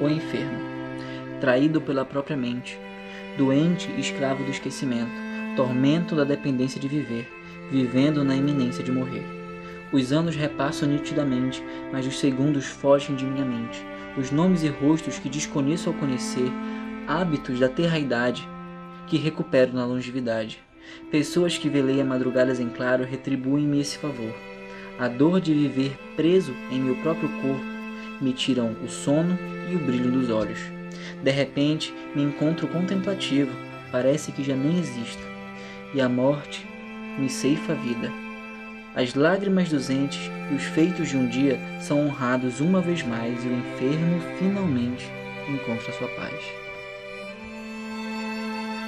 o enfermo, traído pela própria mente, doente e escravo do esquecimento, tormento da dependência de viver, vivendo na iminência de morrer. Os anos repassam nitidamente, mas os segundos fogem de minha mente. Os nomes e rostos que desconheço ao conhecer, hábitos da terra-idade que recupero na longevidade. Pessoas que velei a madrugadas em claro retribuem-me esse favor. A dor de viver preso em meu próprio corpo me tiram o sono e o brilho dos olhos. De repente, me encontro contemplativo, parece que já nem existo, e a morte me ceifa a vida. As lágrimas dos entes e os feitos de um dia são honrados uma vez mais e o enfermo finalmente encontra sua paz.